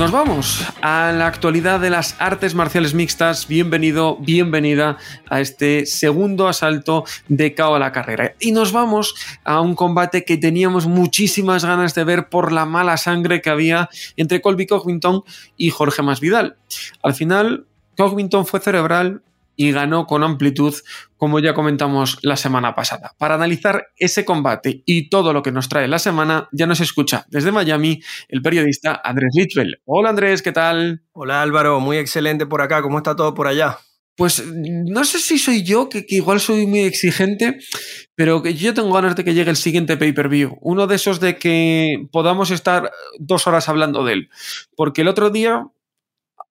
Nos vamos a la actualidad de las artes marciales mixtas. Bienvenido, bienvenida a este segundo asalto de KO a la carrera. Y nos vamos a un combate que teníamos muchísimas ganas de ver por la mala sangre que había entre Colby Covington y Jorge Masvidal. Al final, Covington fue cerebral, y ganó con amplitud, como ya comentamos la semana pasada. Para analizar ese combate y todo lo que nos trae la semana, ya nos escucha desde Miami el periodista Andrés Litwell. Hola Andrés, ¿qué tal? Hola Álvaro, muy excelente por acá. ¿Cómo está todo por allá? Pues no sé si soy yo, que, que, igual soy muy exigente, pero que yo tengo ganas de que llegue el siguiente pay-per-view. Uno de esos de que podamos estar dos horas hablando de él. Porque el otro día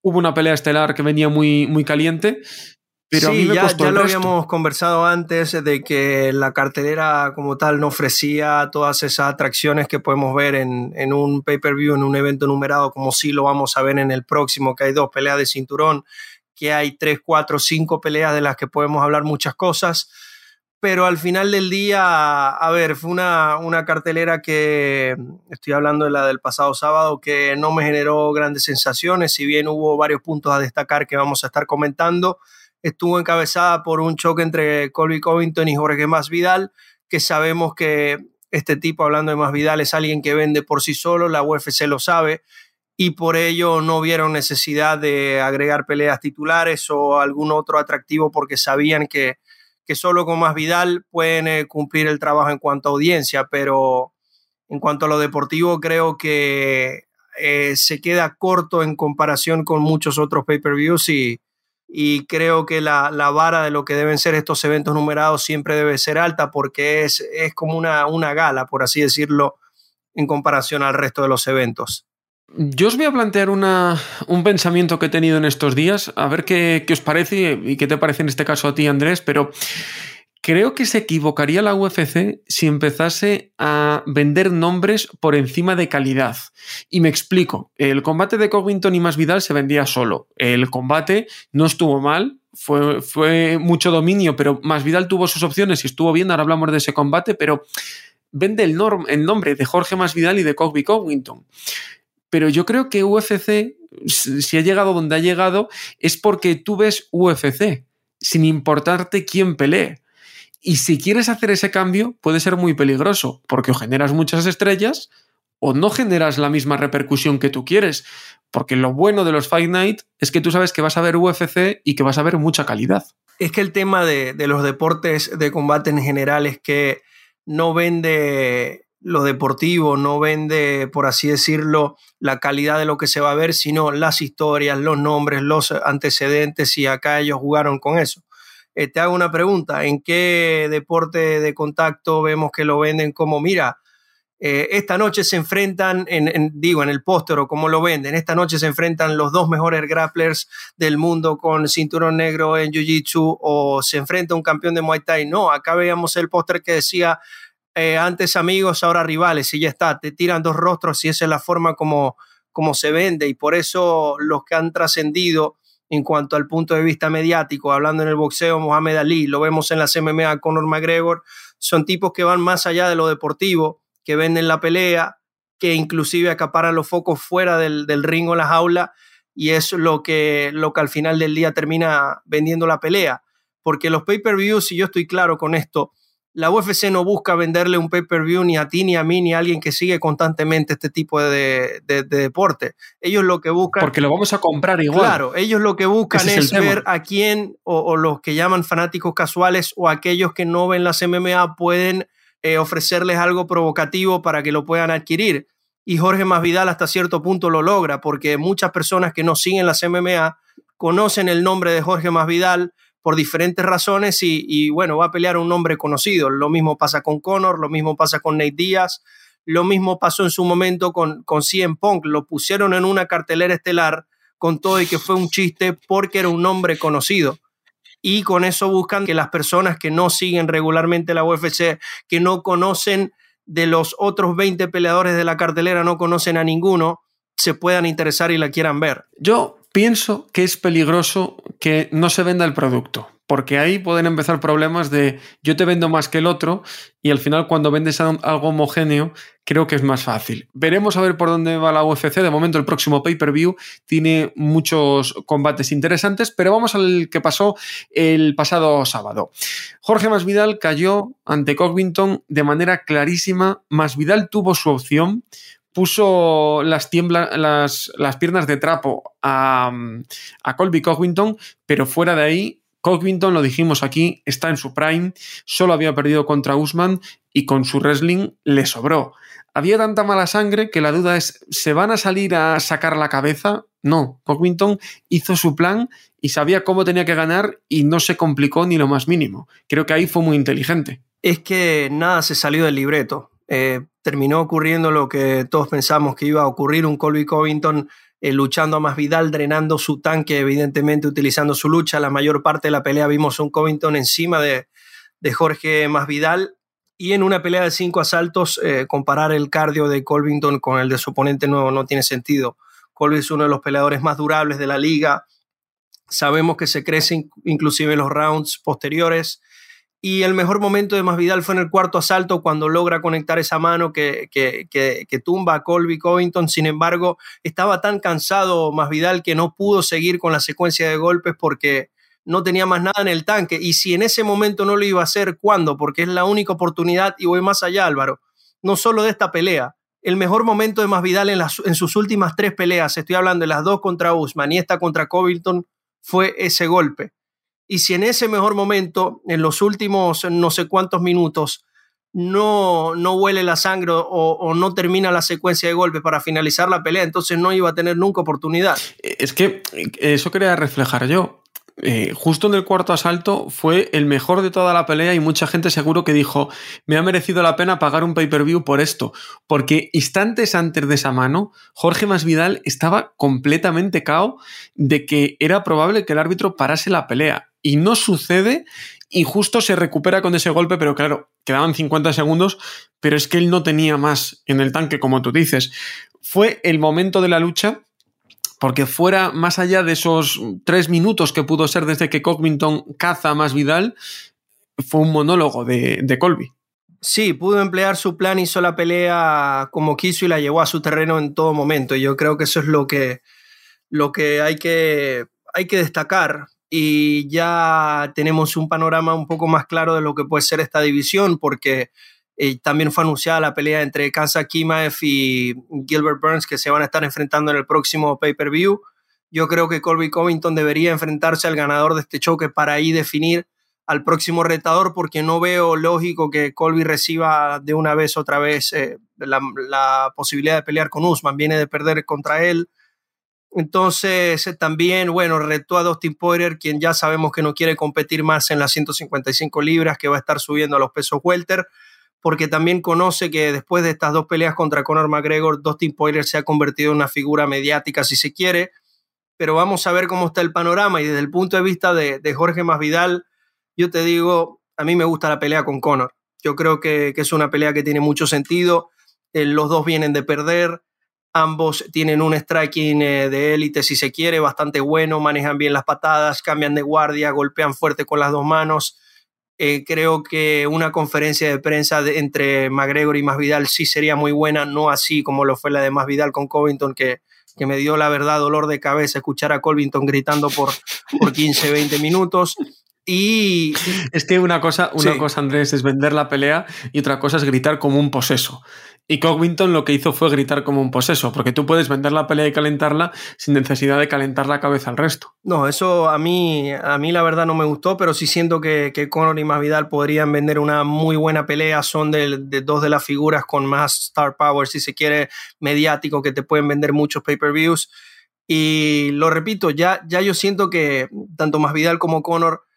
hubo una pelea estelar que venía muy, muy caliente pero sí, ya, ya lo habíamos conversado antes de que la cartelera como tal no ofrecía todas esas atracciones que podemos ver en, en un pay-per-view, en un evento numerado, como sí lo vamos a ver en el próximo, que hay dos peleas de cinturón, que hay tres, cuatro, cinco peleas de las que podemos hablar muchas cosas. Pero al final del día, a ver, fue una, una cartelera que, estoy hablando de la del pasado sábado, que no me generó grandes sensaciones, si bien hubo varios puntos a destacar que vamos a estar comentando estuvo encabezada por un choque entre Colby Covington y Jorge Masvidal, que sabemos que este tipo, hablando de Masvidal, es alguien que vende por sí solo, la UFC lo sabe, y por ello no vieron necesidad de agregar peleas titulares o algún otro atractivo porque sabían que, que solo con Masvidal pueden eh, cumplir el trabajo en cuanto a audiencia, pero en cuanto a lo deportivo creo que eh, se queda corto en comparación con muchos otros pay-per-views y, y creo que la, la, vara de lo que deben ser estos eventos numerados siempre debe ser alta porque es, es como una, una gala, por así decirlo, en comparación al resto de los eventos. Yo os voy a plantear una, un pensamiento que he tenido en estos días, a ver qué, qué os parece y qué te parece en este caso a ti, Andrés, pero Creo que se equivocaría la UFC si empezase a vender nombres por encima de calidad. Y me explico. El combate de Covington y Masvidal se vendía solo. El combate no estuvo mal, fue, mucho dominio, pero Masvidal tuvo sus opciones y estuvo bien. Ahora hablamos de ese combate, pero vende el, nombre de Jorge Masvidal y de Colby Covington. Pero yo creo que UFC, si ha llegado donde ha llegado, es porque tú ves UFC, sin importarte quién pelee. Y si quieres hacer ese cambio, puede ser muy peligroso, porque o generas muchas estrellas o no generas la misma repercusión que tú quieres. Porque lo bueno de los Fight Night es que tú sabes que vas a ver UFC y que vas a ver mucha calidad. Es que el tema de, de los deportes de combate en general es que no vende lo deportivo, no vende, por así decirlo, la calidad de lo que se va a ver, sino las historias, los nombres, los antecedentes, y acá ellos jugaron con eso. Eh, te hago una pregunta, ¿en qué deporte de contacto vemos que lo venden como, mira, eh, esta noche se enfrentan, en, digo, en el póster o como lo venden, esta noche se enfrentan los dos mejores grapplers del mundo con cinturón negro en Jiu-Jitsu o se enfrenta un campeón de Muay Thai. No, acá veíamos el póster que decía eh, antes amigos, ahora rivales y ya está, te tiran dos rostros y esa es la forma como, como se vende y por eso los que han trascendido en cuanto al punto de vista mediático, hablando en el boxeo, Mohamed Ali, lo vemos en las MMA, Conor McGregor, son tipos que van más allá de lo deportivo, que venden la pelea, que inclusive acaparan los focos fuera del, ring o la jaula, y es lo que, lo que al final del día termina vendiendo la pelea. Porque los pay-per-views, y yo estoy claro con esto, la UFC no busca venderle un pay-per-view ni a ti, ni a mí, ni a alguien que sigue constantemente este tipo de, de, de, deporte. Ellos lo que buscan... Porque lo vamos a comprar igual. Claro, ellos lo que buscan Ese es, es ver a quién, o, o, los que llaman fanáticos casuales, o aquellos que no ven las MMA, pueden eh, ofrecerles algo provocativo para que lo puedan adquirir. Y Jorge Masvidal hasta cierto punto lo logra, porque muchas personas que no siguen las MMA conocen el nombre de Jorge Masvidal, por diferentes razones y, y, bueno, va a pelear un nombre conocido. Lo mismo pasa con Conor, lo mismo pasa con Nate Díaz, Lo mismo pasó en su momento con, con CM Punk. Lo pusieron en una cartelera estelar con todo y que fue un chiste porque era un nombre conocido. Y con eso buscan que las personas que no siguen regularmente la UFC, que no conocen de los otros 20 peleadores de la cartelera, no conocen a ninguno, se puedan interesar y la quieran ver. Yo pienso que es peligroso que no se venda el producto porque ahí pueden empezar problemas de yo te vendo más que el otro y al final cuando vendes algo homogéneo creo que es más fácil. Veremos a ver por dónde va la UFC. De momento el próximo pay-per-view tiene muchos combates interesantes, pero vamos al que pasó el pasado sábado. Jorge Masvidal cayó ante Covington de manera clarísima. Masvidal tuvo su opción, puso las, las, las, piernas de trapo a, a Colby Covington, pero fuera de ahí Covington, lo dijimos aquí, está en su prime, solo había perdido contra Usman y con su wrestling le sobró. Había tanta mala sangre que la duda es, ¿se van a salir a sacar la cabeza? No, Covington hizo su plan y sabía cómo tenía que ganar y no se complicó ni lo más mínimo. Creo que ahí fue muy inteligente. Es que nada se salió del libreto. Eh, terminó ocurriendo lo que todos pensamos que iba a ocurrir, un Colby Covington eh, luchando a Masvidal, drenando su tanque, evidentemente utilizando su lucha. La mayor parte de la pelea vimos un Covington encima de, de Jorge Masvidal. Y en una pelea de cinco asaltos, eh, comparar el cardio de Covington con el de su oponente no, no tiene sentido. Colby es uno de los peleadores más durables de la liga. Sabemos que se crece inclusive en los rounds posteriores. Y el mejor momento de Masvidal fue en el cuarto asalto cuando logra conectar esa mano que, que, tumba a Colby Covington. Sin embargo, estaba tan cansado Masvidal que no pudo seguir con la secuencia de golpes porque no tenía más nada en el tanque. Y si en ese momento no lo iba a hacer, ¿cuándo? Porque es la única oportunidad y voy más allá, Álvaro. No solo de esta pelea. El mejor momento de Masvidal en, en sus últimas tres peleas, estoy hablando de las dos contra Usman y esta contra Covington, fue ese golpe y si en ese mejor momento, en los últimos no sé cuántos minutos, no, no huele la sangre o, no termina la secuencia de golpes para finalizar la pelea, entonces no iba a tener nunca oportunidad. Es que eso quería reflejar yo. Eh, justo en el cuarto asalto fue el mejor de toda la pelea y mucha gente seguro que dijo, me ha merecido la pena pagar un pay-per-view por esto, porque instantes antes de esa mano, Jorge Masvidal estaba completamente cao de que era probable que el árbitro parase la pelea y no sucede y justo se recupera con ese golpe, pero claro, quedaban 50 segundos, pero es que él no tenía más en el tanque, como tú dices. Fue el momento de la lucha, porque fuera más allá de esos tres minutos que pudo ser desde que Covington caza más Vidal, fue un monólogo de, de Colby. Sí, pudo emplear su plan, hizo la pelea como quiso y la llevó a su terreno en todo momento. Y yo creo que eso es lo que, lo que hay que, hay que destacar y ya tenemos un panorama un poco más claro de lo que puede ser esta división, porque también fue anunciada la pelea entre Kansa Kimaev y Gilbert Burns que se van a estar enfrentando en el próximo pay-per-view. Yo creo que Colby Covington debería enfrentarse al ganador de este choque para ahí definir al próximo retador, porque no veo lógico que Colby reciba de una vez otra vez eh, la, la, posibilidad de pelear con Usman. Viene de perder contra él entonces, eh, también, bueno, retó a Dustin Poirier, quien ya sabemos que no quiere competir más en las 155 libras, que va a estar subiendo a los pesos welter, porque también conoce que después de estas dos peleas contra Conor McGregor, Dustin Poirier se ha convertido en una figura mediática, si se quiere. Pero vamos a ver cómo está el panorama y desde el punto de vista de, Jorge Masvidal, yo te digo, a mí me gusta la pelea con Conor. Yo creo que, que es una pelea que tiene mucho sentido. Eh, los dos vienen de perder Ambos tienen un striking eh, de élite, si se quiere, bastante bueno, manejan bien las patadas, cambian de guardia, golpean fuerte con las dos manos. Eh, creo que una conferencia de prensa entre McGregor y Masvidal sí sería muy buena, no así como lo fue la de Masvidal con Covington, que, que me dio la verdad dolor de cabeza escuchar a Covington gritando por, por 15, 20 minutos. Y es que una cosa, una cosa, Andrés, es vender la pelea y otra cosa es gritar como un poseso. Y Covington lo que hizo fue gritar como un poseso, porque tú puedes vender la pelea y calentarla sin necesidad de calentar la cabeza al resto. No, eso a mí, a mí la verdad no me gustó, pero sí siento que, que Conor y Masvidal podrían vender una muy buena pelea. Son de, de, dos de las figuras con más star power, si se quiere, mediático, que te pueden vender muchos pay-per-views. Y lo repito, ya, ya yo siento que tanto Masvidal como Conor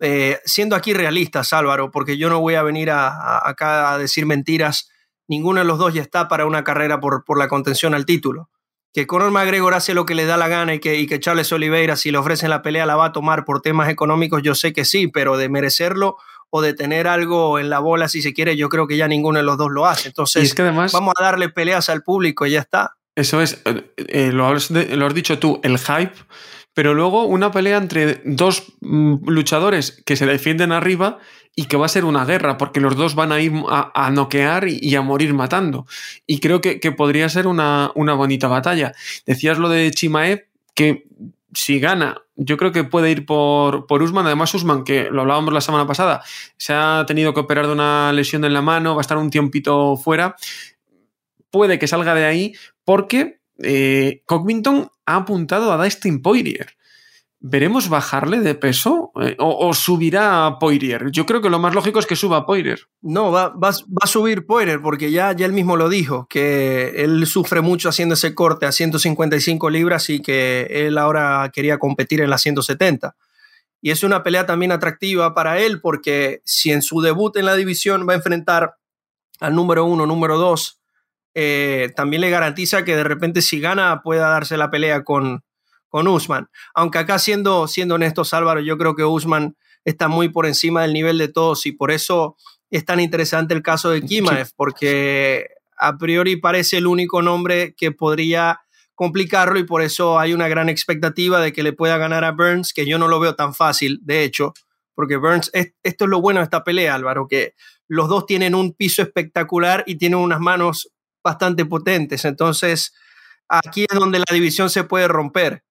eh, siendo aquí realistas, Álvaro, porque yo no voy a venir a, acá a decir mentiras, ninguno de los dos ya está para una carrera por, por la contención al título. Que Conor McGregor hace lo que le da la gana y que, y que Charles Oliveira, si le ofrecen la pelea, la va a tomar por temas económicos, yo sé que sí, pero de merecerlo o de tener algo en la bola, si se quiere, yo creo que ya ninguno de los dos lo hace. Entonces, vamos a darle peleas al público y ya está. Eso es, eh, eh, lo, has, lo has dicho tú, el hype pero luego una pelea entre dos mm, luchadores que se defienden arriba y que va a ser una guerra, porque los dos van a ir a, noquear y, a morir matando. Y creo que, podría ser una, una, bonita batalla. Decías lo de Chimaev, que si gana, yo creo que puede ir por, por Usman. Además, Usman, que lo hablábamos la semana pasada, se ha tenido que operar de una lesión en la mano, va a estar un tiempito fuera. Puede que salga de ahí porque eh, ha apuntado a Dustin Poirier. ¿Veremos bajarle de peso eh, o, subirá a Poirier? Yo creo que lo más lógico es que suba a Poirier. No, va, va, a subir Poirier porque ya, ya él mismo lo dijo, que él sufre mucho haciendo ese corte a 155 libras y que él ahora quería competir en las 170. Y es una pelea también atractiva para él porque si en su debut en la división va a enfrentar al número uno, número dos, eh, también le garantiza que de repente si gana pueda darse la pelea con, con Usman. Aunque acá siendo, siendo honestos Álvaro, yo creo que Usman está muy por encima del nivel de todos y por eso es tan interesante el caso de Kimaev, porque a priori parece el único nombre que podría complicarlo y por eso hay una gran expectativa de que le pueda ganar a Burns, que yo no lo veo tan fácil, de hecho, porque Burns, esto es lo bueno de esta pelea, Álvaro, que los dos tienen un piso espectacular y tienen unas manos bastante potentes. Entonces, aquí es donde la división se puede romper.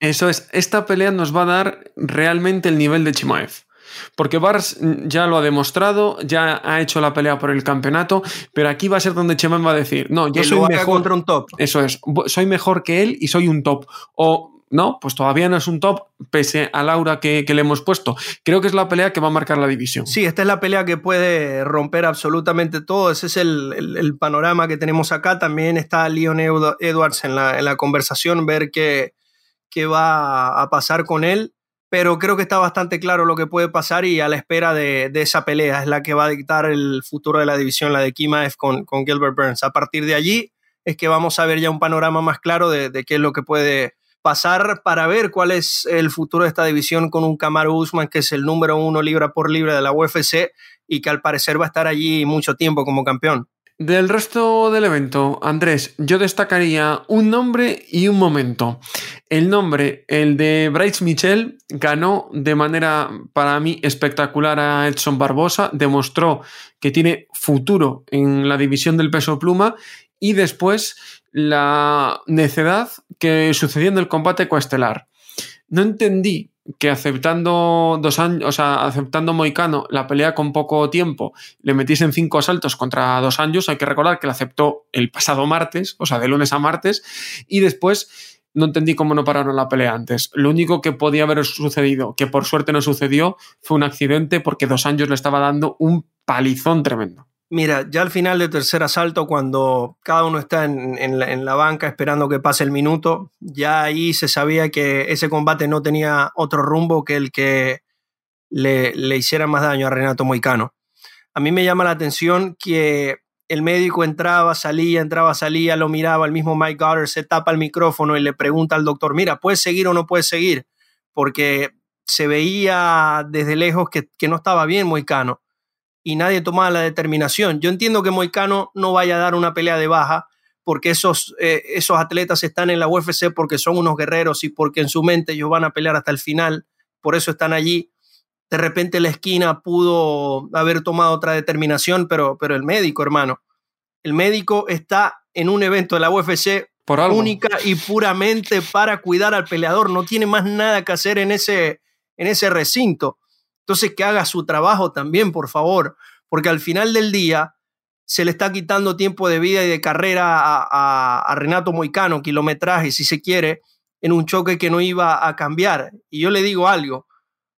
Eso es, esta pelea nos va a dar realmente el nivel de Chimaev. Porque Bars ya lo ha demostrado, ya ha hecho la pelea por el campeonato, pero aquí va a ser donde Chimaev va a decir, no, yo soy mejor contra un top. Eso es, soy mejor que él y soy un top. O no, pues todavía no es un top, pese a Laura que, le hemos puesto. Creo que es la pelea que va a marcar la división. Sí, esta es la pelea que puede romper absolutamente todo. Ese es el, panorama que tenemos acá. También está Leon Edwards en la, conversación, ver qué, qué va a pasar con él. Pero creo que está bastante claro lo que puede pasar y a la espera de, esa pelea es la que va a dictar el futuro de la división, la de Kimaev con, con Gilbert Burns. A partir de allí es que vamos a ver ya un panorama más claro de, de qué es lo que puede pasar para ver cuál es el futuro de esta división con un Kamaru Usman que es el número uno libra por libra de la UFC y que al parecer va a estar allí mucho tiempo como campeón. Del resto del evento, Andrés, yo destacaría un nombre y un momento. El nombre, el de Bryce Mitchell, ganó de manera para mí espectacular a Edson Barbosa, demostró que tiene futuro en la división del peso pluma y después la necedad que sucedió en el combate coestelar. No entendí que aceptando dos años, o sea, aceptando Moicano la pelea con poco tiempo, le metiesen cinco asaltos contra dos años. Hay que recordar que la aceptó el pasado martes, o sea, de lunes a martes, y después no entendí cómo no pararon la pelea antes. Lo único que podía haber sucedido, que por suerte no sucedió, fue un accidente porque dos años le estaba dando un palizón tremendo. Mira, ya al final del tercer asalto, cuando cada uno está en, la, banca esperando que pase el minuto, ya ahí se sabía que ese combate no tenía otro rumbo que el que le, hiciera más daño a Renato Moicano. A mí me llama la atención que el médico entraba, salía, entraba, salía, lo miraba, el mismo Mike Goddard se tapa el micrófono y le pregunta al doctor, mira, ¿puedes seguir o no puedes seguir? Porque se veía desde lejos que, que no estaba bien Moicano y nadie tomaba la determinación. Yo entiendo que Moicano no vaya a dar una pelea de baja porque esos, eh, esos atletas están en la UFC porque son unos guerreros y porque en su mente ellos van a pelear hasta el final, por eso están allí. De repente la esquina pudo haber tomado otra determinación, pero, pero el médico, hermano, el médico está en un evento de la UFC por única y puramente para cuidar al peleador, no tiene más nada que hacer en ese, en ese recinto. Entonces, que haga su trabajo también, por favor, porque al final del día se le está quitando tiempo de vida y de carrera a, Renato Moicano, kilometraje, si se quiere, en un choque que no iba a cambiar. Y yo le digo algo,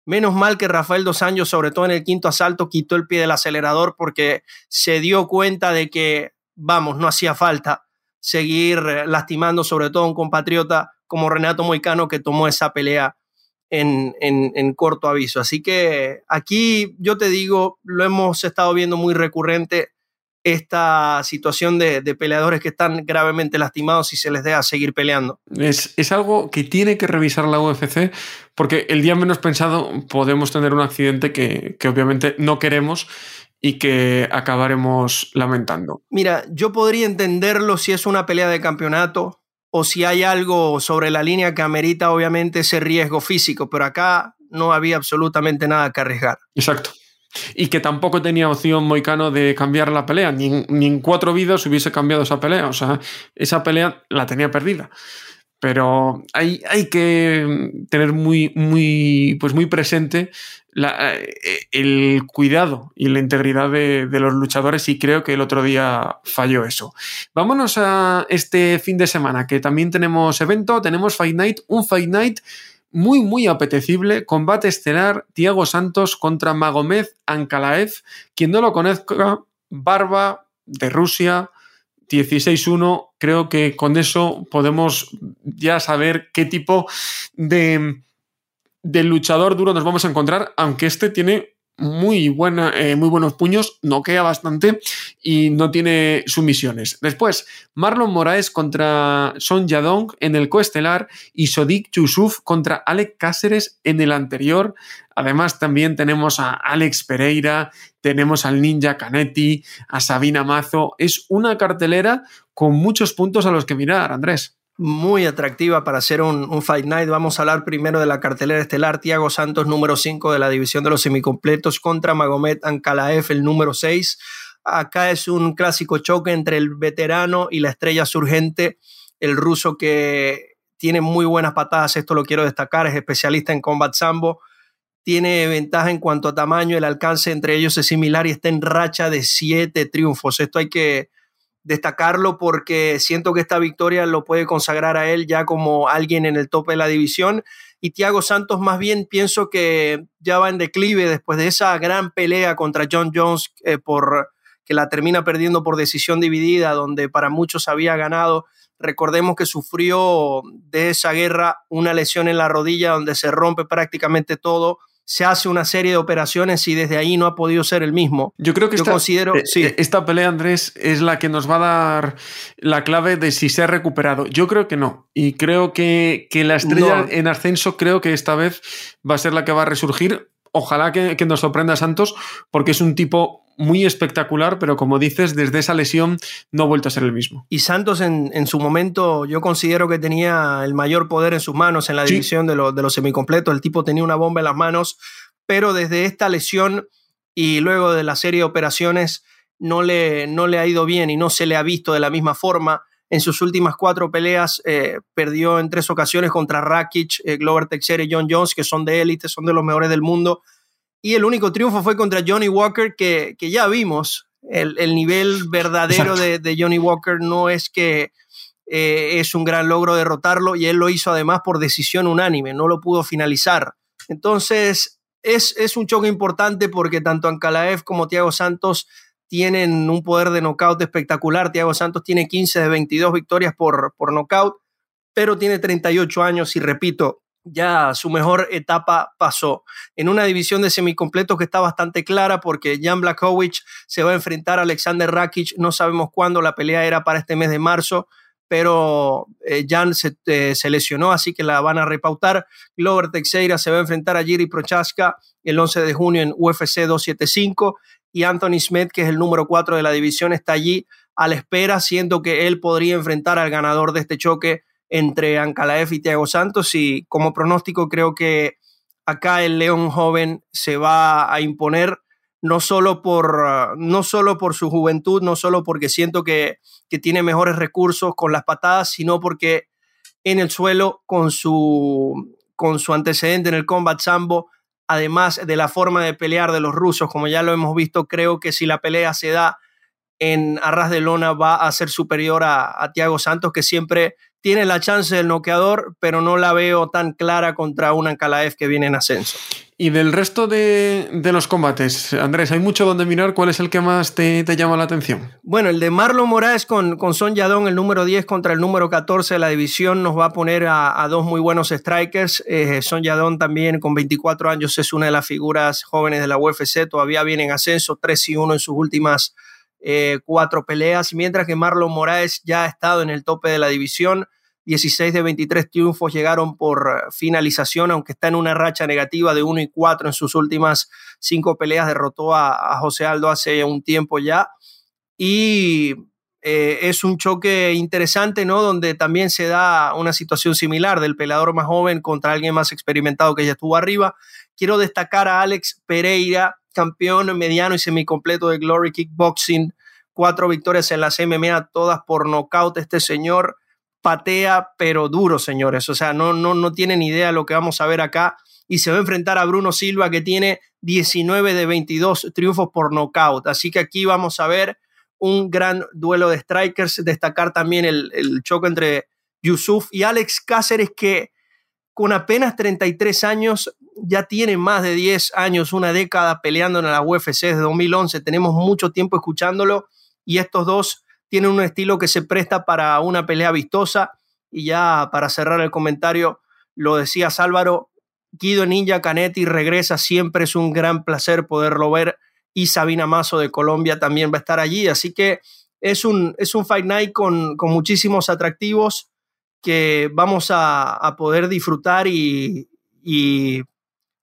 menos mal que Rafael Dos Años, sobre todo en el quinto asalto, quitó el pie del acelerador porque se dio cuenta de que, vamos, no hacía falta seguir lastimando sobre todo a un compatriota como Renato Moicano que tomó esa pelea en, corto aviso. Así que aquí yo te digo, lo hemos estado viendo muy recurrente. esta situación de, peleadores que están gravemente lastimados y se les deja seguir peleando. Es, es, algo que tiene que revisar la UFC porque el día menos pensado podemos tener un accidente que, que obviamente no queremos y que acabaremos lamentando. Mira, yo podría entenderlo si es una pelea de campeonato o si hay algo sobre la línea que amerita obviamente ese riesgo físico, pero acá no había absolutamente nada que arriesgar. Exacto. Y que tampoco tenía opción Moicano de cambiar la pelea. Ni en, cuatro vidas hubiese cambiado esa pelea. O sea, esa pelea la tenía perdida. Pero hay, hay que tener muy, muy, pues muy presente eh, el cuidado y la integridad de, los luchadores y creo que el otro día falló eso. Vámonos a este fin de semana que también tenemos evento, tenemos Fight Night, un Fight Night muy, muy apetecible. Combate estelar, Tiago Santos contra Magomed Ankalaev. Quien no lo conozca, Barba de Rusia, 16-1. Creo que con eso podemos ya saber qué tipo de, de luchador duro nos vamos a encontrar, aunque este tiene muy, buena, eh, muy buenos puños, noquea bastante y no tiene sumisiones. Después, Marlon Moraes contra Son Yadong en el coestelar y Sodik Yusuf contra Alex Cáceres en el anterior. Además, también tenemos a Alex Pereira, tenemos al Ninja Canetti, a Sabina Mazo. Es una cartelera con muchos puntos a los que mirar, Andrés muy atractiva para hacer un, Fight Night. Vamos a hablar primero de la cartelera estelar. Tiago Santos, número 5 de la división de los semicompletos, contra Magomed Ankalaev, el número 6. Acá es un clásico choque entre el veterano y la estrella surgente, el ruso que tiene muy buenas patadas, esto lo quiero destacar, es especialista en combat sambo, tiene ventaja en cuanto a tamaño, el alcance entre ellos es similar y está en racha de siete triunfos. Esto hay que, destacarlo porque siento que esta victoria lo puede consagrar a él ya como alguien en el tope de la división. Y Thiago Santos más bien pienso que ya va en declive después de esa gran pelea contra John Jones eh, por que la termina perdiendo por decisión dividida, donde para muchos había ganado. Recordemos que sufrió de esa guerra una lesión en la rodilla donde se rompe prácticamente todo se hace una serie de operaciones y desde ahí no ha podido ser el mismo. Yo creo que esta, considero, eh, sí. Eh, esta pelea, Andrés, es la que nos va a dar la clave de si se ha recuperado. Yo creo que no. Y creo que, que la estrella en ascenso, creo que esta vez va a ser la que va a resurgir. Ojalá que, que nos sorprenda Santos, porque es un tipo muy espectacular, pero como dices, desde esa lesión no ha vuelto a ser el mismo. Y Santos en, su momento yo considero que tenía el mayor poder en sus manos en la división de, de los semicompletos. El tipo tenía una bomba en las manos, pero desde esta lesión y luego de la serie de operaciones no le, no le ha ido bien y no se le ha visto de la misma forma. En sus últimas cuatro peleas eh, perdió en tres ocasiones contra Rakic, eh, Glover Teixeira y John Jones, que son de élite, son de los mejores del mundo y el único triunfo fue contra Johnny Walker, que, ya vimos. El, nivel verdadero de, Johnny Walker no es que eh, es un gran logro derrotarlo y él lo hizo además por decisión unánime, no lo pudo finalizar. Entonces, es, es un choque importante porque tanto Ankalaev como Thiago Santos tienen un poder de knockout espectacular. Thiago Santos tiene 15 de 22 victorias por, por knockout, pero tiene 38 años y repito, ya su mejor etapa pasó. En una división de semicompletos que está bastante clara porque Jan Blachowicz se va a enfrentar a Alexander Rakic, no sabemos cuándo, la pelea era para este mes de marzo, pero eh, Jan eh, se, lesionó, así que la van a repautar. Glover Teixeira se va a enfrentar a Jiri Prochaska el 11 de junio en UFC 275 y Anthony Smith, que es el número 4 de la división, está allí a la espera, siendo que él podría enfrentar al ganador de este choque entre Ankalaev y Thiago Santos. Y como pronóstico creo que acá el León joven se va a imponer no solo por, no solo por su juventud, no solo porque siento que, que, tiene mejores recursos con las patadas, sino porque en el suelo, con su, con su antecedente en el combat sambo, además de la forma de pelear de los rusos, como ya lo hemos visto, creo que si la pelea se da en arras de lona va a ser superior a, a Thiago Santos, que siempre tiene la chance del noqueador, pero no la veo tan clara contra un Ankalaev que viene en ascenso. Y del resto de, los combates, Andrés, hay mucho donde mirar. ¿Cuál es el que más te, llama la atención? Bueno, el de Marlon Moraes con, con Son Yadón, el número 10 contra el número 14 de la división, nos va a poner a, dos muy buenos strikers. Eh, Son Yadón también con 24 años es una de las figuras jóvenes de la UFC, todavía viene en ascenso, 3 y 1 en sus últimas eh, cuatro peleas, mientras que Marlon Moraes ya ha estado en el tope de la división. 16 de 23 triunfos llegaron por finalización, aunque está en una racha negativa de 1 y 4 en sus últimas cinco peleas. Derrotó a, a José Aldo hace un tiempo ya. Y eh, es un choque interesante, ¿no? Donde también se da una situación similar del peleador más joven contra alguien más experimentado que ya estuvo arriba. Quiero destacar a Alex Pereira, campeón mediano y semicompleto de Glory Kickboxing. Cuatro victorias en las MMA, todas por nocaut. Este señor patea, pero duro, señores. O sea, no, no, no tienen idea lo que vamos a ver acá. Y se va a enfrentar a Bruno Silva, que tiene 19 de 22 triunfos por nocaut. Así que aquí vamos a ver un gran duelo de strikers. Destacar también el, choque entre Yusuf y Alex Cáceres, que con apenas 33 años ya tiene más de 10 años, una década peleando en la UFC desde 2011. Tenemos mucho tiempo escuchándolo y estos dos tienen un estilo que se presta para una pelea vistosa. Y ya para cerrar el comentario, lo decía Álvaro, Guido Ninja Canetti regresa, siempre es un gran placer poderlo ver y Sabina Mazo de Colombia también va a estar allí. Así que es un, es un Fight Night con, muchísimos atractivos que vamos a, poder disfrutar y,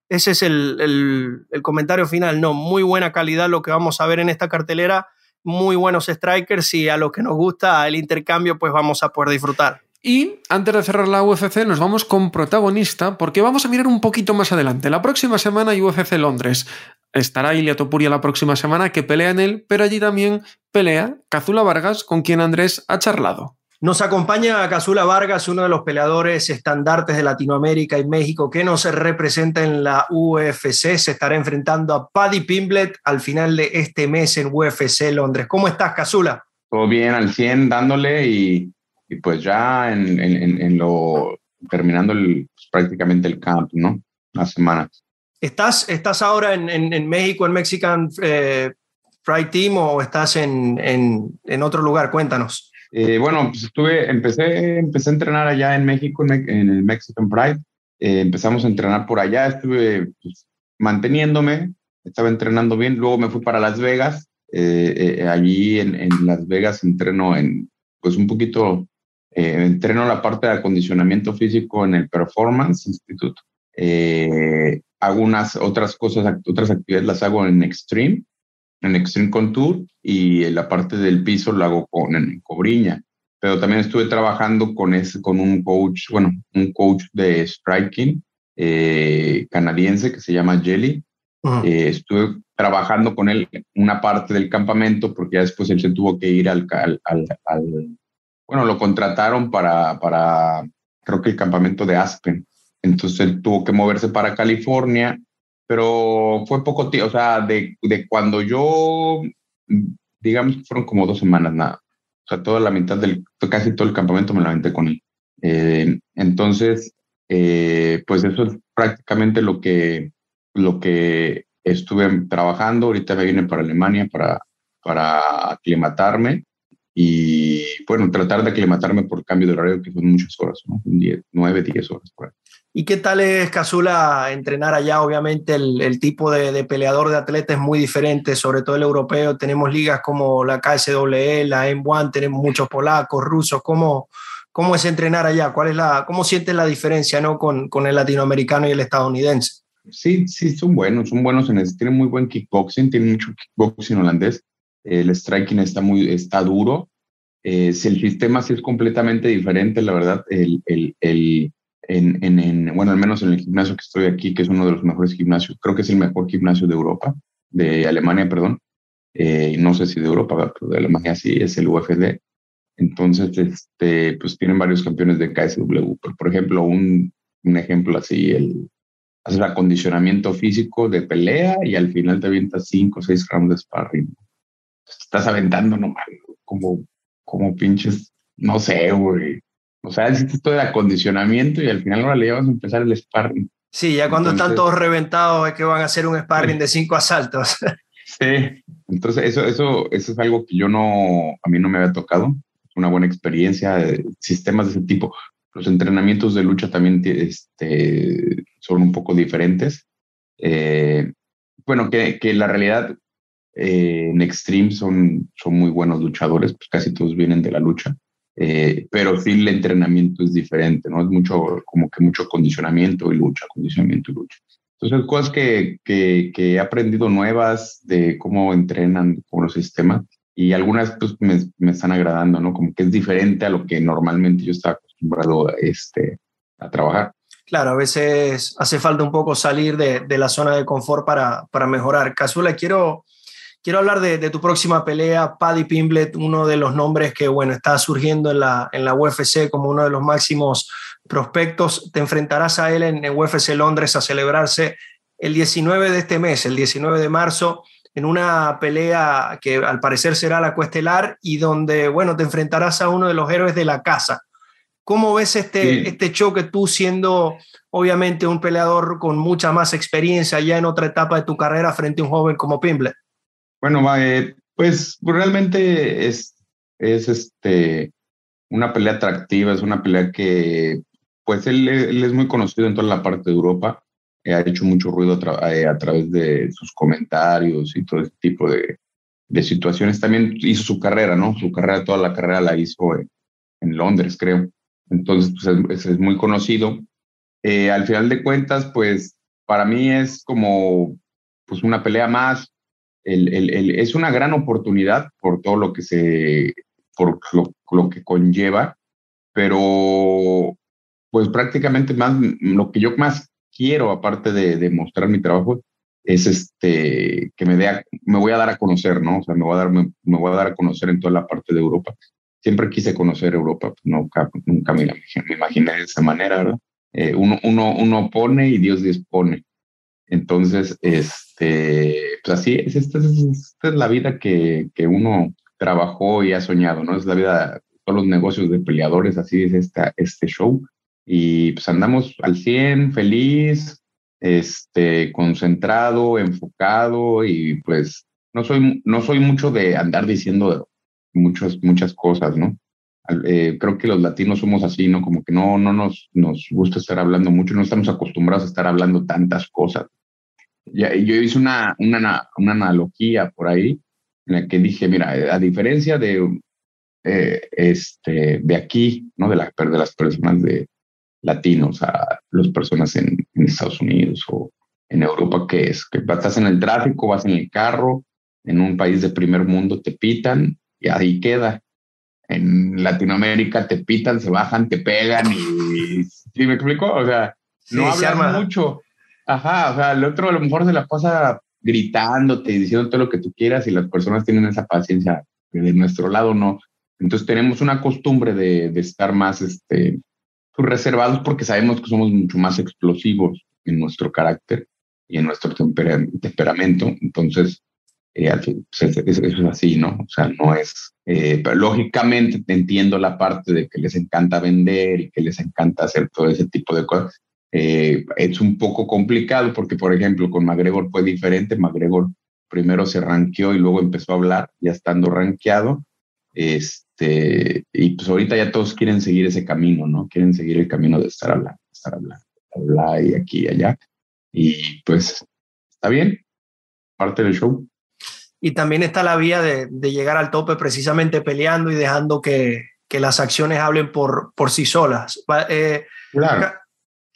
ese es el, comentario final. No, muy buena calidad lo que vamos a ver en esta cartelera, muy buenos strikers y a lo que nos gusta el intercambio pues vamos a poder disfrutar. Y antes de cerrar la UFC, nos vamos con protagonista porque vamos a mirar un poquito más adelante. La próxima semana UFC Londres. Estará Ilia Topuria la próxima semana que pelea en él, pero allí también pelea Cazula Vargas, con quien Andrés ha charlado. Nos acompaña Cazula Vargas, uno de los peleadores estandartes de Latinoamérica y México que nos representa en la UFC. Se estará enfrentando a Paddy Pimblet al final de este mes en UFC Londres. ¿Cómo estás, Cazula? Todo bien, al 100, dándole y, pues ya en, lo terminando pues, prácticamente el camp, ¿no? Las semanas. ¿Estás, estás ahora en, en, México, en Mexican eh, Pride Team o estás en, en otro lugar? Cuéntanos. Eh, bueno, pues estuve, empecé, empecé a entrenar allá en México, en, el Mexican Pride. Eh, empezamos a entrenar por allá, estuve pues, manteniéndome, estaba entrenando bien. Luego me fui para Las Vegas. allí en, en, Las Vegas entreno en, pues un poquito, entreno la parte de acondicionamiento físico en el Performance Institute. Eh, algunas otras cosas, otras actividades las hago en Extreme, en Extreme Contour y la parte del piso lo hago con, en Cobriña. Pero también estuve trabajando con, ese, con un coach, bueno, un coach de striking eh, canadiense que se llama Jelly. Eh, estuve trabajando con él una parte del campamento porque ya después él se tuvo que ir al, al, al bueno, lo contrataron para, para, creo que el campamento de Aspen entonces él tuvo que moverse para California, pero fue poco tiempo, o sea, de, de cuando yo, digamos, fueron como dos semanas nada. O sea, toda la mitad del, casi todo el campamento me la aventé con él. Eh, entonces, eh, pues eso es prácticamente lo que, lo que estuve trabajando. Ahorita me vine para Alemania para, para aclimatarme y, bueno, tratar de aclimatarme por cambio de horario, que son muchas horas, ¿no? nueve, diez horas por ahí. ¿Y qué tal es, Casula, entrenar allá? Obviamente el, tipo de, peleador de atleta es muy diferente, sobre todo el europeo. Tenemos ligas como la KSWE, la M1, tenemos muchos polacos, rusos. ¿Cómo, cómo es entrenar allá? ¿Cuál es la, ¿Cómo sientes la diferencia ¿no? con, con el latinoamericano y el estadounidense? Sí, sí, son buenos, son buenos en eso. Tienen muy buen kickboxing, tienen mucho kickboxing holandés. El striking está, muy, está duro. Eh, el sistema sí es completamente diferente, la verdad, el, el, el en, en, bueno, al menos en el gimnasio que estoy aquí, que es uno de los mejores gimnasios, creo que es el mejor gimnasio de Europa, de Alemania, perdón. Eh, no sé si de Europa, pero de Alemania sí, es el UFD. Entonces, este, pues tienen varios campeones de KSW. Por, ejemplo, un, un ejemplo así, el hacer acondicionamiento físico de pelea y al final te avientas cinco o seis rounds de sparring. Estás aventando nomás, como, como pinches, no sé, güey, o sea, hiciste todo el acondicionamiento y al final ahora le llevas a empezar el sparring. Sí, ya cuando están todos reventados es que van a hacer un sparring de cinco asaltos. Sí, entonces eso, eso, eso es algo que yo no, a mí no me había tocado. Una buena experiencia, sistemas de ese tipo. Los entrenamientos de lucha también este, son un poco diferentes. Eh, bueno, que, que la realidad eh, en Extreme son, son muy buenos luchadores, pues casi todos vienen de la lucha. Eh, pero sí el entrenamiento es diferente, ¿no? Es mucho, como que mucho condicionamiento y lucha, condicionamiento y lucha. Entonces, cosas que, que, que he aprendido nuevas de cómo entrenan por los sistemas y algunas pues me, me, están agradando, ¿no? Como que es diferente a lo que normalmente yo estaba acostumbrado este, a trabajar. Claro, a veces hace falta un poco salir de, de la zona de confort para, para mejorar. Casula, quiero Quiero hablar de, de, tu próxima pelea, Paddy Pimblet, uno de los nombres que, bueno, está surgiendo en la, en la UFC como uno de los máximos prospectos. Te enfrentarás a él en, en UFC Londres a celebrarse el 19 de este mes, el 19 de marzo, en una pelea que al parecer será la cuestelar y donde, bueno, te enfrentarás a uno de los héroes de la casa. ¿Cómo ves este, este choque tú siendo obviamente un peleador con mucha más experiencia ya en otra etapa de tu carrera frente a un joven como Pimblet? Bueno, eh, pues realmente es, es este, una pelea atractiva, es una pelea que, pues él, él es muy conocido en toda la parte de Europa, eh, ha hecho mucho ruido a, tra eh, a, través de sus comentarios y todo ese tipo de, de, situaciones. También hizo su carrera, ¿no? Su carrera, toda la carrera la hizo en, en Londres, creo. Entonces, pues es, es muy conocido. Eh, al final de cuentas, pues para mí es como pues una pelea más, el, el, el, es una gran oportunidad por todo lo que se, por lo, lo, que conlleva, pero pues prácticamente más, lo que yo más quiero, aparte de, de mostrar mi trabajo, es este, que me, dé me voy a dar a conocer, ¿no? O sea, me voy a, dar, me, me, voy a dar a conocer en toda la parte de Europa. Siempre quise conocer Europa, pues nunca, nunca me, me imaginé de esa manera, ¿verdad? Eh, uno, uno, uno pone y Dios dispone. Entonces, este, pues así es, esta es, esta es la vida que, que, uno trabajó y ha soñado, ¿no? Es la vida, todos los negocios de peleadores, así es esta, este show. Y pues andamos al 100, feliz, este, concentrado, enfocado y pues no soy, no soy mucho de andar diciendo muchas, muchas cosas, ¿no? Eh, creo que los latinos somos así, ¿no? Como que no, no nos, nos gusta estar hablando mucho, no estamos acostumbrados a estar hablando tantas cosas. Yo hice una, una, una analogía por ahí en la que dije, mira, a diferencia de, eh, este, de aquí, ¿no? De, la, de las personas de latinos a las personas en, en Estados Unidos o en Europa, que es que estás en el tráfico, vas en el carro, en un país de primer mundo te pitan y ahí queda en Latinoamérica te pitan, se bajan, te pegan y ¿sí me explico? O sea, no sí, hablan mucho. Ajá, o sea, el otro a lo mejor se la pasa gritándote y diciendo todo lo que tú quieras y las personas tienen esa paciencia, de nuestro lado no. Entonces tenemos una costumbre de, estar más este, pues, reservados porque sabemos que somos mucho más explosivos en nuestro carácter y en nuestro temper temperamento. Entonces, eh, pues, eso es así, ¿no? O sea, no es, eh, pero lógicamente entiendo la parte de que les encanta vender y que les encanta hacer todo ese tipo de cosas. Eh, es un poco complicado porque, por ejemplo, con McGregor fue diferente. McGregor primero se ranqueó y luego empezó a hablar, ya estando ranqueado. Este, y pues ahorita ya todos quieren seguir ese camino, ¿no? Quieren seguir el camino de estar hablando, estar hablando, hablar y aquí y allá. Y pues está bien, parte del show y también está la vía de, de, llegar al tope precisamente peleando y dejando que, que las acciones hablen por, por sí solas. Eh, claro.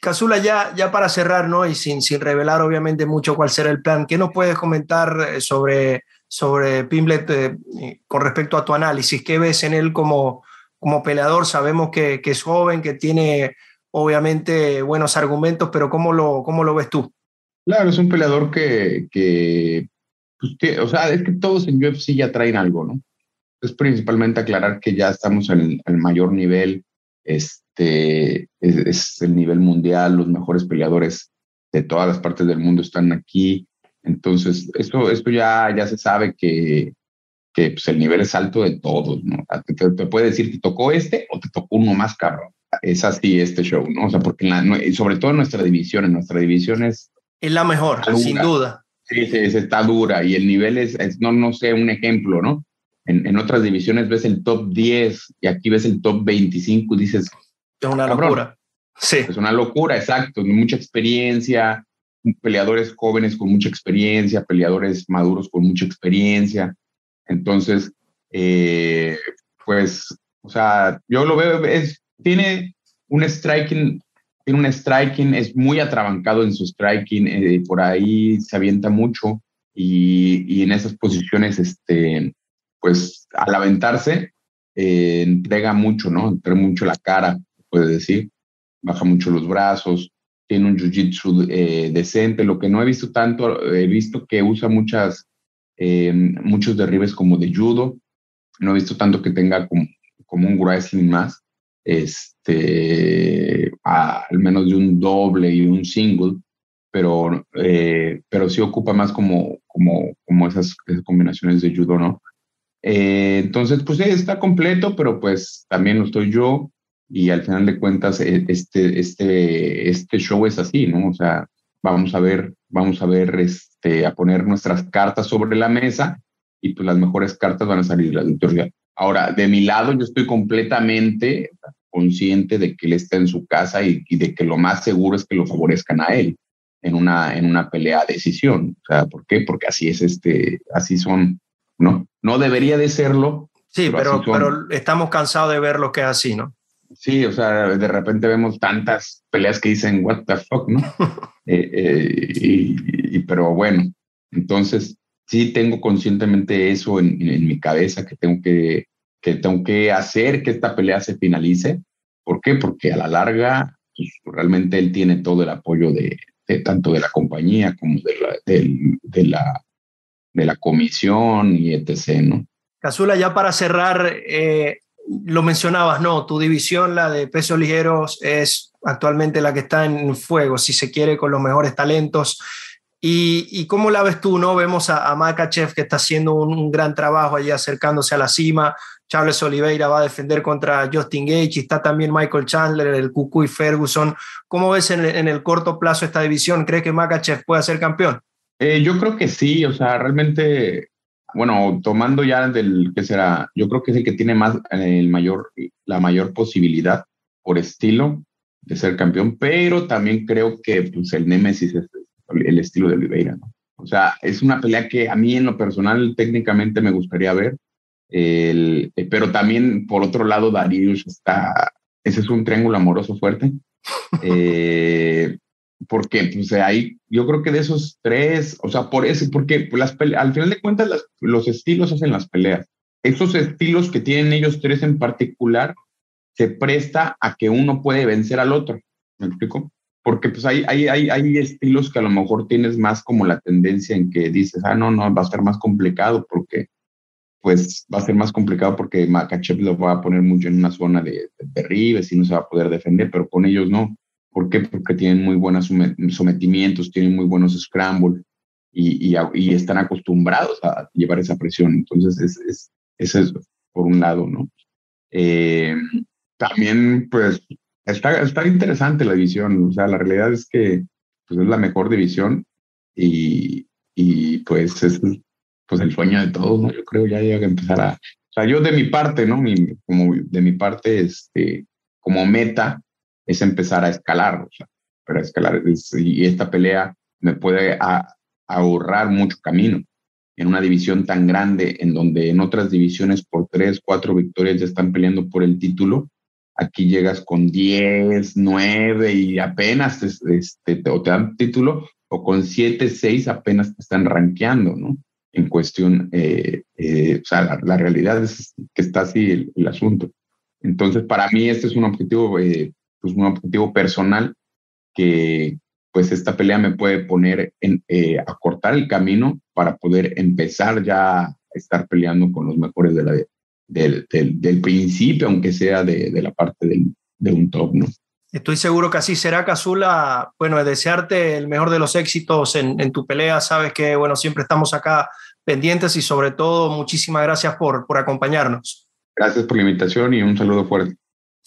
Casula, ya, ya para cerrar, ¿no? Y sin, sin revelar obviamente mucho cuál será el plan, ¿qué nos puedes comentar eh, sobre, sobre Pimblet eh, con respecto a tu análisis? ¿Qué ves en él como, como peleador? Sabemos que, que es joven, que tiene obviamente buenos argumentos, pero ¿cómo lo, cómo lo ves tú? Claro, es un peleador que, que pues o sea, es que todos en UFC ya traen algo, ¿no? Es principalmente aclarar que ya estamos en el mayor nivel, este, es, es, el nivel mundial, los mejores peleadores de todas las partes del mundo están aquí. Entonces, esto, esto ya, ya se sabe que, que pues, el nivel es alto de todos, ¿no? Te, te, te, puede decir, te tocó este o te tocó uno más cabrón. Es así este show, ¿no? O sea, porque la, sobre todo en nuestra división, en nuestra división es... Es la mejor, sin duda. Sí, sí, está dura y el nivel es, es, no, no sé, un ejemplo, ¿no? En, en, otras divisiones ves el top 10 y aquí ves el top 25 y dices... Es una cabrón, locura. Sí. Es una locura, exacto. Mucha experiencia, peleadores jóvenes con mucha experiencia, peleadores maduros con mucha experiencia. Entonces, eh, pues, o sea, yo lo veo, es, tiene un striking, tiene un striking, es muy atrabancado en su striking, eh, por ahí se avienta mucho y, y, en esas posiciones, este, pues al aventarse, eh, entrega mucho, ¿no? Entrega mucho la cara, puede decir, baja mucho los brazos, tiene un jiu-jitsu eh, decente, lo que no he visto tanto, he visto que usa muchas, eh, muchos derribes como de judo, no he visto tanto que tenga como, como un wrestling más, este, al menos de un doble y un single, pero, eh, pero sí ocupa más como, como, como esas, combinaciones de judo, ¿no? entonces, pues está completo, pero pues también lo estoy yo y al final de cuentas e, este, este, este show es así, ¿no? O sea, vamos a ver, vamos a ver, este, a poner nuestras cartas sobre la mesa y pues las mejores cartas van a salir de la editorial. Ahora, de mi lado, yo estoy completamente consciente de que él está en su casa y, y, de que lo más seguro es que lo favorezcan a él en una, en una pelea a decisión. O sea, ¿por qué? Porque así es este, así son, ¿no? No debería de serlo. Sí, pero, pero, pero estamos cansados de ver lo que es así, ¿no? Sí, o sea, de repente vemos tantas peleas que dicen, what the fuck, ¿no? Eh, eh, y, pero bueno, entonces sí tengo conscientemente eso en, mi cabeza, que tengo que, que tengo que hacer que esta pelea se finalice. ¿Por qué? Porque a la larga, pues, realmente él tiene todo el apoyo de, tanto de la compañía como de la, de, la, de la comisión y etc., ¿no? Casula, ya para cerrar, eh, lo mencionabas, ¿no? Tu división, la de pesos ligeros, es actualmente la que está en fuego, si se quiere, con los mejores talentos. ¿Y, cómo la ves tú, no? Vemos a, a Makachev que está haciendo un, gran trabajo allí acercándose a la cima. Charles Oliveira va a defender contra Justin Gage y está también Michael Chandler, el Cucuy Ferguson. ¿Cómo ves en, el corto plazo esta división? ¿Crees que Makachev puede ser campeón? Eh, yo creo que sí, o sea, realmente bueno, tomando ya del que será, yo creo que es el que tiene más, el mayor, la mayor posibilidad por estilo de ser campeón, pero también creo que pues, el Némesis es el estilo de Oliveira, ¿no? O sea, es una pelea que a mí en lo personal técnicamente me gustaría ver, el, eh, pero también por otro lado Darius está, ese es un triángulo amoroso fuerte. Eh, porque pues ahí yo creo que de esos tres, o sea, por eso, porque las al final de cuentas los estilos hacen las peleas. Esos estilos que tienen ellos tres en particular se presta a que uno puede vencer al otro. ¿Me explico? Porque pues hay, hay, hay, hay estilos que a lo mejor tienes más como la tendencia en que dices, ah, no, no, va a ser más complicado porque pues va a ser más complicado porque Makachev lo va a poner mucho en una zona de, de y no se va a poder defender, pero con ellos no ¿Por qué? Porque tienen muy buenos sometimientos, tienen muy buenos scrambles y, y, están acostumbrados a llevar esa presión. Entonces, es, es, es por un lado, ¿no? Eh, también, pues, está, está interesante la división. O sea, la realidad es que pues, es la mejor división y, y pues es pues, el sueño de todos, ¿no? Yo creo ya llega a empezar a... O sea, yo de mi parte, ¿no? Mi, como de mi parte, este, como meta, es empezar a escalar, o sea, pero escalar. y esta pelea me puede ahorrar mucho camino en una división tan grande, en donde en otras divisiones por tres, cuatro victorias ya están peleando por el título. Aquí llegas con diez, nueve y apenas este, te dan título, o con siete, seis apenas te están rankeando, ¿no? En cuestión, eh, eh, o sea, la, realidad es que está así el, asunto. Entonces, para mí este es un objetivo eh, pues, un objetivo personal que pues esta pelea me puede poner en eh, acortar el camino para poder empezar ya a estar peleando con los mejores de la, del, del, principio, aunque sea de, de la parte del, de un top, ¿no? Estoy seguro que así será, Casula. Bueno, desearte el mejor de los éxitos en, en, tu pelea. Sabes que, bueno, siempre estamos acá pendientes y sobre todo, muchísimas gracias por, por acompañarnos. Gracias por la invitación y un saludo fuerte.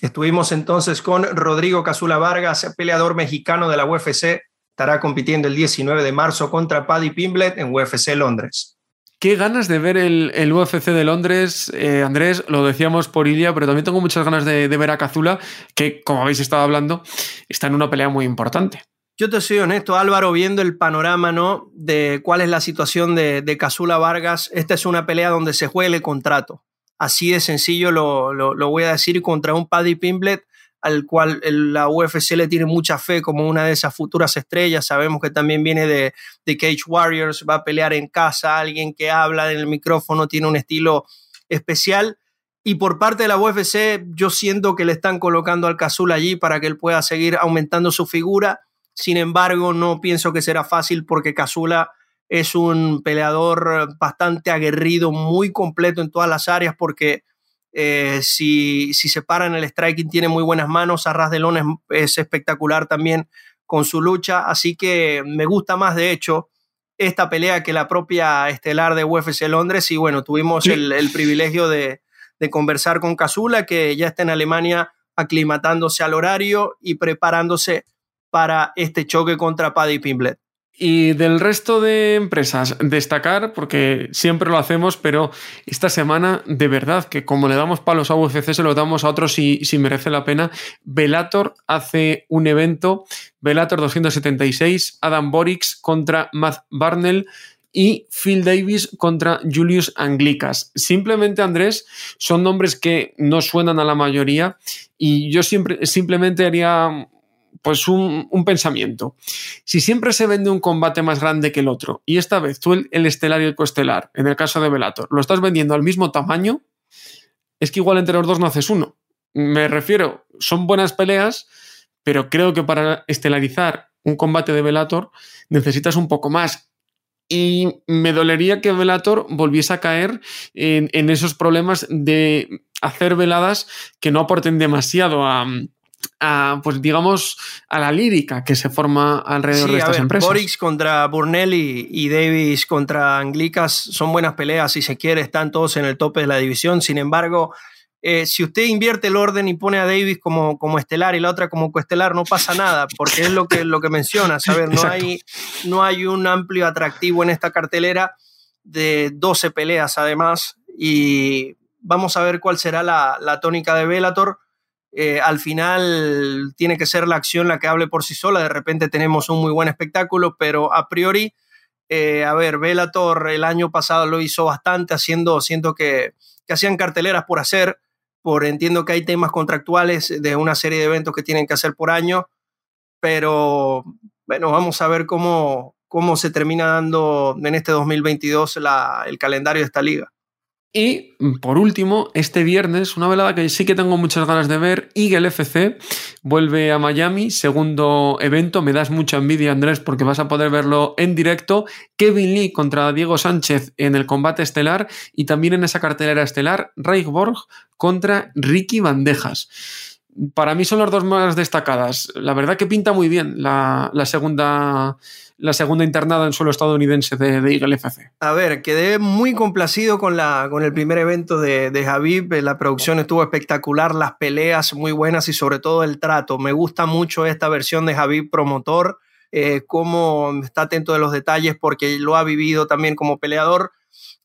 Estuvimos entonces con Rodrigo Casula Vargas, peleador mexicano de la UFC. Estará compitiendo el 19 de marzo contra Paddy Pimblet en UFC Londres. Qué ganas de ver el, UFC de Londres, eh, Andrés, lo decíamos por Ilia, pero también tengo muchas ganas de, ver a Cazula, que como habéis estado hablando, está en una pelea muy importante. Yo te soy honesto, Álvaro, viendo el panorama, ¿no? De cuál es la situación de, de Casula Vargas. Esta es una pelea donde se juega el contrato. Así de sencillo lo, lo, voy a decir contra un Paddy Pimblet al cual la UFC le tiene mucha fe como una de esas futuras estrellas. Sabemos que también viene de, de Cage Warriors, va a pelear en casa, alguien que habla en el micrófono, tiene un estilo especial. Y por parte de la UFC, yo siento que le están colocando al Cazul allí para que él pueda seguir aumentando su figura. Sin embargo, no pienso que será fácil porque Casula es un peleador bastante aguerrido, muy completo en todas las áreas porque eh, si, si, se para en el striking, tiene muy buenas manos. Arras de Lona es, espectacular también con su lucha. Así que me gusta más, de hecho, esta pelea que la propia estelar de UFC Londres. Y bueno, tuvimos el, privilegio de, de, conversar con Casula, que ya está en Alemania aclimatándose al horario y preparándose para este choque contra Paddy Pimblet. Y del resto de empresas, destacar, porque siempre lo hacemos, pero esta semana, de verdad, que como le damos palos a UFC, se lo damos a otros si, si merece la pena. Velator hace un evento, Velator 276, Adam Borix contra Matt Barnell y Phil Davis contra Julius Anglicas. Simplemente, Andrés, son nombres que no suenan a la mayoría y yo siempre, simplemente haría pues un, pensamiento. Si siempre se vende un combate más grande que el otro, y esta vez tú el, estelar y el coestelar, en el caso de Velator, lo estás vendiendo al mismo tamaño, es que igual entre los dos no haces uno. Me refiero, son buenas peleas, pero creo que para estelarizar un combate de Velator necesitas un poco más. Y me dolería que Velator volviese a caer en, en esos problemas de hacer veladas que no aporten demasiado a, a, pues digamos, a la lírica que se forma alrededor de estas empresas. Borix contra Burnelli y Davis contra Anglicas son buenas peleas, si se quiere, están todos en el tope de la división. Sin embargo, eh, si usted invierte el orden y pone a Davis como, como estelar y la otra como coestelar, no pasa nada, porque es lo que, lo que menciona, ¿sabes? No hay, no hay un amplio atractivo en esta cartelera de 12 peleas además y vamos a ver cuál será la, la tónica de Bellator eh, al final tiene que ser la acción la que hable por sí sola. De repente tenemos un muy buen espectáculo, pero a priori, eh, a ver, Velator el año pasado lo hizo bastante, haciendo, siento que, que hacían carteleras por hacer, por entiendo que hay temas contractuales de una serie de eventos que tienen que hacer por año, pero bueno, vamos a ver cómo, cómo se termina dando en este 2022 el calendario de esta liga. Y por último, este viernes, una velada que sí que tengo muchas ganas de ver, Eagle FC vuelve a Miami, segundo evento, me das mucha envidia Andrés porque vas a poder verlo en directo, Kevin Lee contra Diego Sánchez en el combate estelar y también en esa cartelera estelar, Borg contra Ricky Bandejas. Para mí son las dos más destacadas. La verdad que pinta muy bien la, segunda, la segunda internada en suelo estadounidense de, de, Eagle FC. A ver, quedé muy complacido con, la, con el primer evento de, de Javib. La producción estuvo espectacular, las peleas muy buenas y sobre todo el trato. Me gusta mucho esta versión de Javib promotor, eh, cómo está atento de los detalles porque lo ha vivido también como peleador.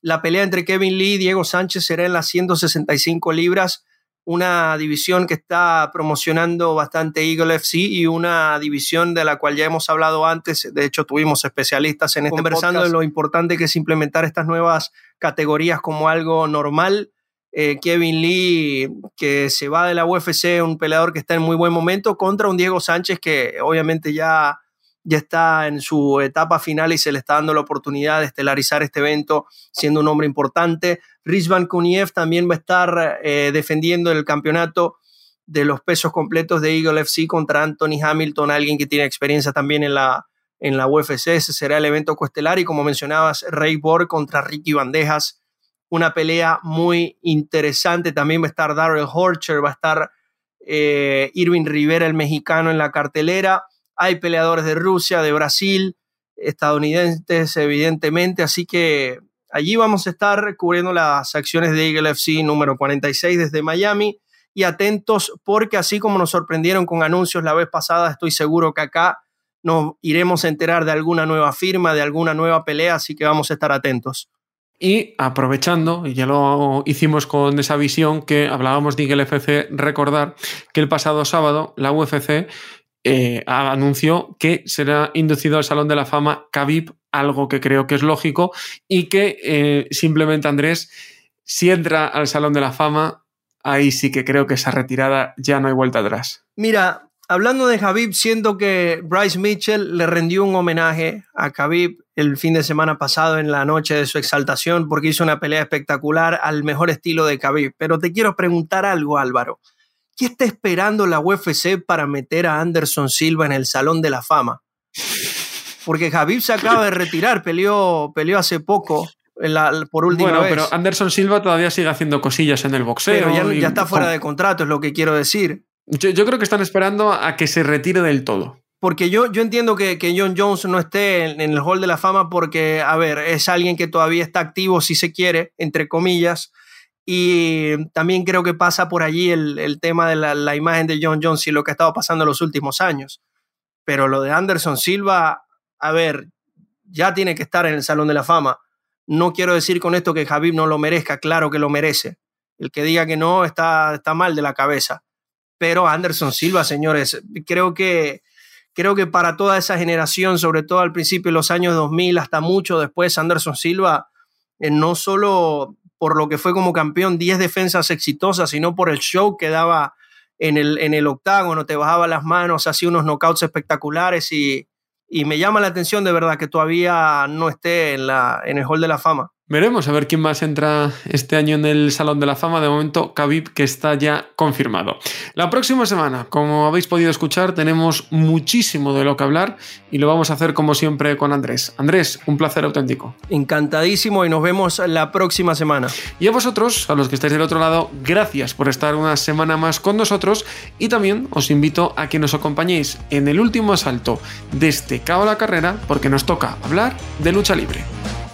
La pelea entre Kevin Lee y Diego Sánchez será en las 165 libras una división que está promocionando bastante Eagle FC y una división de la cual ya hemos hablado antes. De hecho, tuvimos especialistas en este conversando de lo importante que es implementar estas nuevas categorías como algo normal. Eh, Kevin Lee, que se va de la UFC, un peleador que está en muy buen momento, contra un Diego Sánchez que obviamente ya ya está en su etapa final y se le está dando la oportunidad de estelarizar este evento siendo un hombre importante. Rizvan Kuniev también va a estar eh, defendiendo el campeonato de los pesos completos de Eagle FC contra Anthony Hamilton, alguien que tiene experiencia también en la, en la UFC. Ese será el evento coestelar y como mencionabas, Ray Borg contra Ricky Bandejas. Una pelea muy interesante. También va a estar Darrell Horcher, va a estar eh, Irving Rivera, el mexicano, en la cartelera hay peleadores de Rusia, de Brasil, estadounidenses, evidentemente, así que allí vamos a estar cubriendo las acciones de Eagle FC número 46 desde Miami y atentos porque así como nos sorprendieron con anuncios la vez pasada, estoy seguro que acá nos iremos a enterar de alguna nueva firma, de alguna nueva pelea, así que vamos a estar atentos. Y aprovechando, ya lo hicimos con esa visión que hablábamos de Eagle FC, recordar que el pasado sábado la UFC eh, anunció que será inducido al Salón de la Fama Khabib, algo que creo que es lógico, y que eh, simplemente Andrés, si entra al Salón de la Fama, ahí sí que creo que esa retirada ya no hay vuelta atrás. Mira, hablando de Khabib, siento que Bryce Mitchell le rendió un homenaje a Khabib el fin de semana pasado en la noche de su exaltación porque hizo una pelea espectacular al mejor estilo de Khabib. Pero te quiero preguntar algo, Álvaro. ¿Qué está esperando la UFC para meter a Anderson Silva en el Salón de la Fama? Porque Khabib se acaba de retirar, peleó, peleó hace poco por última bueno, pero Anderson Silva todavía sigue haciendo cosillas en el boxeo. Pero ya, está fuera de contrato, es lo que quiero decir. Yo, creo que están esperando a que se retire del todo. Porque yo, yo entiendo que, que, John Jones no esté en, el Hall de la Fama porque, a ver, es alguien que todavía está activo, si se quiere, entre comillas. Y también creo que pasa por allí el, tema de la, la, imagen de John Jones y lo que ha estado pasando en los últimos años. Pero lo de Anderson Silva, a ver, ya tiene que estar en el Salón de la Fama no quiero decir con esto que Javib no lo merezca, claro que lo merece. El que diga que no está, está mal de la cabeza. Pero Anderson Silva, señores, creo que, creo que para toda esa generación, sobre todo al principio de los años 2000 hasta mucho después, Anderson Silva, eh, no solo por lo que fue como campeón, 10 defensas exitosas, sino por el show que daba en el, en el octágono, te bajaba las manos, hacía unos knockouts espectaculares y, y me llama la atención de verdad que todavía no esté en, la, en el Hall de la Fama. Veremos a ver quién más entra este año en el Salón de la Fama. De momento, Khabib, que está ya confirmado. La próxima semana, como habéis podido escuchar, tenemos muchísimo de lo que hablar y lo vamos a hacer como siempre con Andrés. Andrés, un placer auténtico. Encantadísimo y nos vemos la próxima semana. Y a vosotros, a los que estáis del otro lado, gracias por estar una semana más con nosotros y también os invito a que nos acompañéis en el último asalto de este Cabo la Carrera porque nos toca hablar de lucha libre.